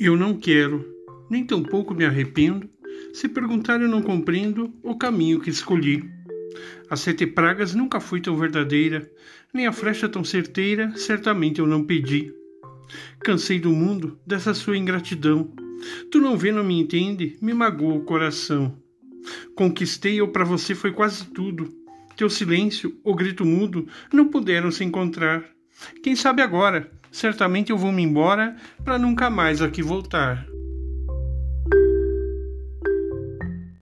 Eu não quero, nem tampouco me arrependo. Se perguntar, eu não compreendo o caminho que escolhi. As sete pragas nunca foi tão verdadeira, nem a flecha tão certeira, certamente eu não pedi. Cansei do mundo, dessa sua ingratidão. Tu não vê, não me entende, me magoa o coração. Conquistei eu para você foi quase tudo. Teu silêncio, o grito mudo, não puderam se encontrar. Quem sabe agora? Certamente eu vou me embora para nunca mais aqui voltar.